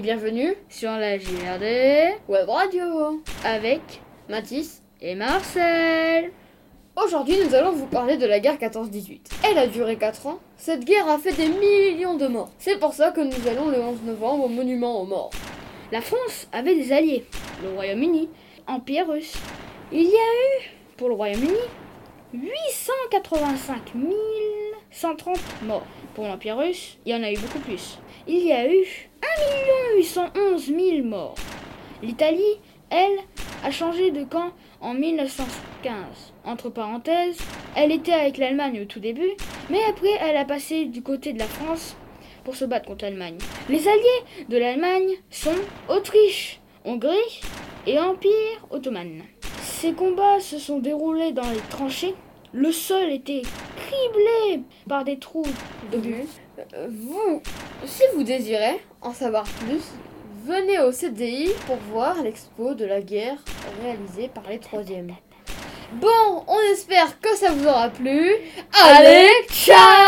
bienvenue sur la JRD Web Radio avec Mathis et Marcel. Aujourd'hui, nous allons vous parler de la guerre 14-18. Elle a duré 4 ans. Cette guerre a fait des millions de morts. C'est pour ça que nous allons le 11 novembre au monument aux morts. La France avait des alliés, le Royaume-Uni, Empire russe. Il y a eu, pour le Royaume-Uni, 885 130 morts. Pour l'Empire russe, il y en a eu beaucoup plus. Il y a eu 1 811 000 morts. L'Italie, elle, a changé de camp en 1915. Entre parenthèses, elle était avec l'Allemagne au tout début, mais après elle a passé du côté de la France pour se battre contre l'Allemagne. Les alliés de l'Allemagne sont Autriche, Hongrie et Empire ottoman. Ces combats se sont déroulés dans les tranchées. Le sol était criblé par des trous de but. Euh, vous, si vous désirez en savoir plus, venez au CDI pour voir l'expo de la guerre réalisée par les troisièmes. Bon, on espère que ça vous aura plu. Allez, ciao